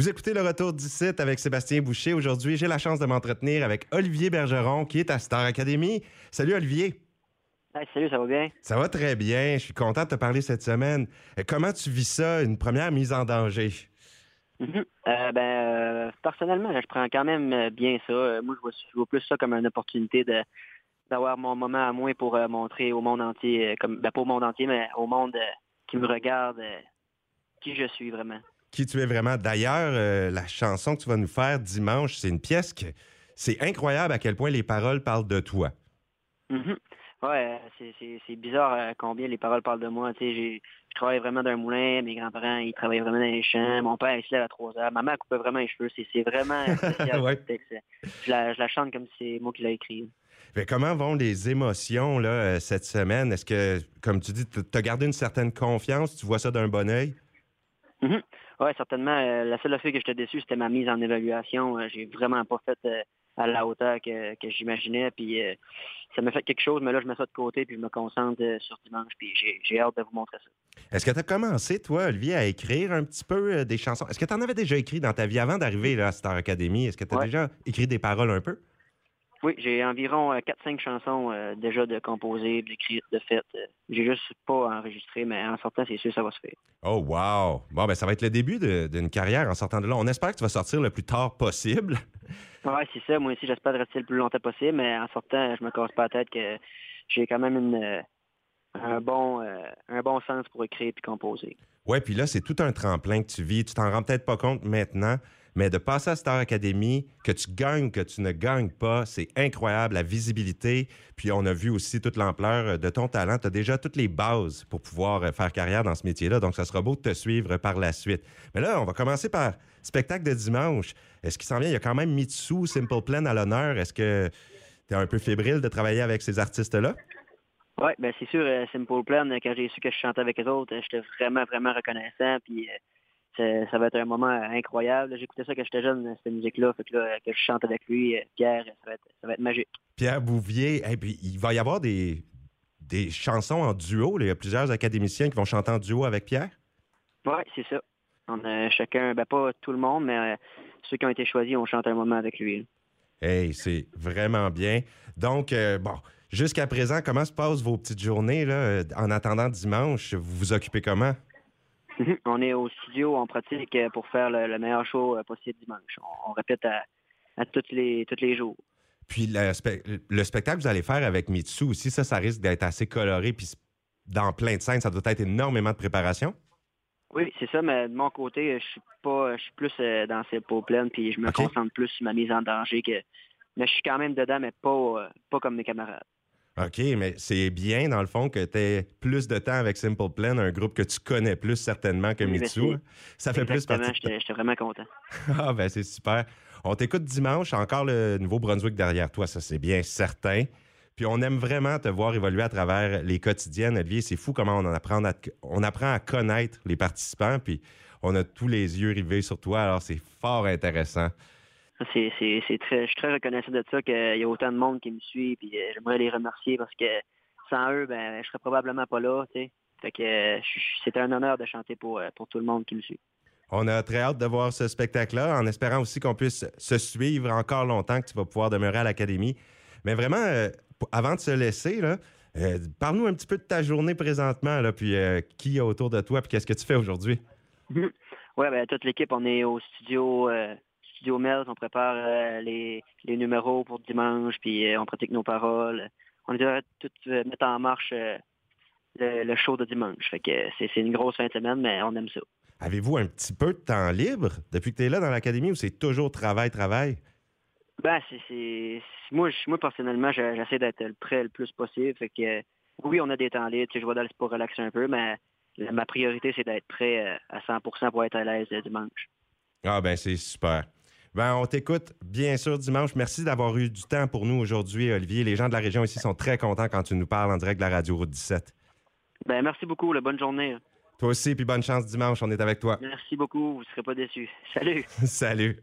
Vous écoutez le retour du site avec Sébastien Boucher. Aujourd'hui, j'ai la chance de m'entretenir avec Olivier Bergeron, qui est à Star Academy. Salut Olivier. salut, ça va bien? Ça va très bien. Je suis content de te parler cette semaine. Euh, comment tu vis ça, une première mise en danger? Mhm. Euh, ben, euh, personnellement, je prends quand même bien ça. moi, je vois, plus ça comme une opportunité de d'avoir mon moment à moi pour montrer au monde entier, comme ben, pas au monde entier, mais au monde qui me regarde qui je suis vraiment qui tu es vraiment. D'ailleurs, euh, la chanson que tu vas nous faire dimanche, c'est une pièce que c'est incroyable à quel point les paroles parlent de toi. Mm-hmm. Ouais, c'est bizarre euh, combien les paroles parlent de moi. Tu sais, je travaille vraiment dans un moulin, mes grands-parents, ils travaillent vraiment dans les champs, mon père, il se lève à 3 heures, ma mère coupait vraiment les cheveux, c'est vraiment je, la, chante comme si c'est moi qui l'ai écrit. Mais comment vont les émotions là, euh, cette semaine? Est-ce que, comme tu dis, tu as gardé une certaine confiance? Tu vois ça d'un bon oeil? Mm-hmm. Oui, certainement. Euh, la seule fois que j'étais déçu, c'était ma mise en évaluation. Euh, j'ai vraiment pas fait euh, à la hauteur que, j'imaginais. Puis ça m'a fait quelque chose, mais là, je mets ça de côté, puis je me concentre sur dimanche, puis j'ai hâte de vous montrer ça. Est-ce que tu as commencé, toi, Olivier, à écrire un petit peu des chansons? Est-ce que tu en avais déjà écrit dans ta vie avant d'arriver à Star Academy? Est-ce que tu as déjà écrit des paroles un peu? Oui, j'ai environ 4-5 euh, chansons euh, déjà de composer, d'écrire, de fait. Euh, j'ai juste pas enregistré, mais en sortant, c'est sûr, ça va se faire. Oh, wow! Bon, ben, ça va être le début d'une carrière en sortant de là. On espère que tu vas sortir le plus tard possible. Oui, c'est ça. Moi aussi, j'espère rester le plus longtemps possible, mais en sortant, je me casse pas la tête que j'ai quand même une, un, bon, un bon sens pour écrire et composer. Oui, puis là, c'est tout un tremplin que tu vis. Tu t'en rends peut-être pas compte maintenant, mais de passer à Star Academy, que tu gagnes, que tu ne gagnes pas, c'est incroyable, la visibilité. Puis on a vu aussi toute l'ampleur de ton talent. Tu as déjà toutes les bases pour pouvoir euh, faire carrière dans ce métier-là. Donc, ça sera beau de te suivre par la suite. Mais là, on va commencer par spectacle de dimanche. Est-ce qu'il s'en vient? Il y a quand même Mitsu, Simple Plan à l'honneur. Est-ce que tu es un peu fébrile de travailler avec ces artistes-là? Oui, ben c'est sûr, euh, Simple Plan, quand j'ai su que je chantais avec eux autres, j'étais vraiment, vraiment reconnaissant. Puis euh, ça va être un moment incroyable. J'écoutais ça quand j'étais jeune, cette musique-là. Fait que là, que je chante avec lui, Pierre, ça va être, magique. Pierre Bouvier, puis il va y avoir des, des chansons en duo. Il y a plusieurs académiciens qui vont chanter en duo avec Pierre? Oui, c'est ça. On a chacun, ben pas tout le monde, mais euh, ceux qui ont été choisis, on chante un moment avec lui. Hey, c'est vraiment bien. Donc, euh, bon, jusqu'à présent, comment se passent vos petites journées là, euh, en attendant dimanche? Vous vous occupez comment? on est au studio, on pratique euh, pour faire le, meilleur show euh, possible dimanche. On, répète à, tous les, tous les jours. Puis le, spectacle que vous allez faire avec Mitsu aussi, ça, ça risque d'être assez coloré. Puis dans plein de scènes, ça doit être énormément de préparation? Oui, c'est ça, mais de mon côté, je suis pas je suis plus euh, dans ces peaux pleines, puis je me concentre plus sur ma mise en danger que. Mais je suis quand même dedans, mais pas, pas comme mes camarades. OK, mais c'est bien, dans le fond, que tu aies plus de temps avec Simple Plan, un groupe que tu connais plus certainement que Mitsu. Ça fait plus partie. J'étais vraiment content. ah, ben c'est super. On t'écoute dimanche, encore le Nouveau-Brunswick derrière toi, ça c'est bien certain. Puis on aime vraiment te voir évoluer à travers les quotidiennes, Olivier. C'est fou comment on, apprend à, on apprend à connaître les participants, puis on a tous les yeux rivés sur toi, alors c'est fort intéressant. C'est, très, je suis très reconnaissant de ça qu'il y a autant de monde qui me suit, puis euh, j'aimerais les remercier parce que sans eux, ben, je serais probablement pas là, tu sais. Fait que c'est un honneur de chanter pour, euh, pour tout le monde qui me suit. On a très hâte de voir ce spectacle-là, en espérant aussi qu'on puisse se suivre encore longtemps, que tu vas pouvoir demeurer à l'Académie. Mais vraiment, euh, avant de se laisser, là, parle-nous un petit peu de ta journée présentement, là, puis qui est autour de toi, puis qu'est-ce que tu fais aujourd'hui? oui, ben, toute l'équipe, on est au studio Studio on prépare euh, les, numéros pour dimanche, puis euh, on pratique nos paroles. On est tout euh, mettre en marche le, show de dimanche. Fait que c'est une grosse fin de semaine, mais on aime ça. Avez-vous un petit peu de temps libre? Depuis que tu es là dans l'académie ou c'est toujours travail, travail? Ben, c'est. Moi, moi, personnellement, j'essaie d'être prêt le plus possible. Fait que oui, on a des temps libres. Je vais dans le pour relaxer un peu, mais ma priorité, c'est d'être prêt à 100% pour être à l'aise dimanche. Ah ben c'est super. Ben, on t'écoute, bien sûr, dimanche. Merci d'avoir eu du temps pour nous aujourd'hui, Olivier. Les gens de la région ici sont très contents quand tu nous parles en direct de la radio Route 17. Ben, merci beaucoup. La bonne journée. Toi aussi, puis bonne chance dimanche. On est avec toi. Merci beaucoup. Vous ne serez pas déçus. Salut. Salut.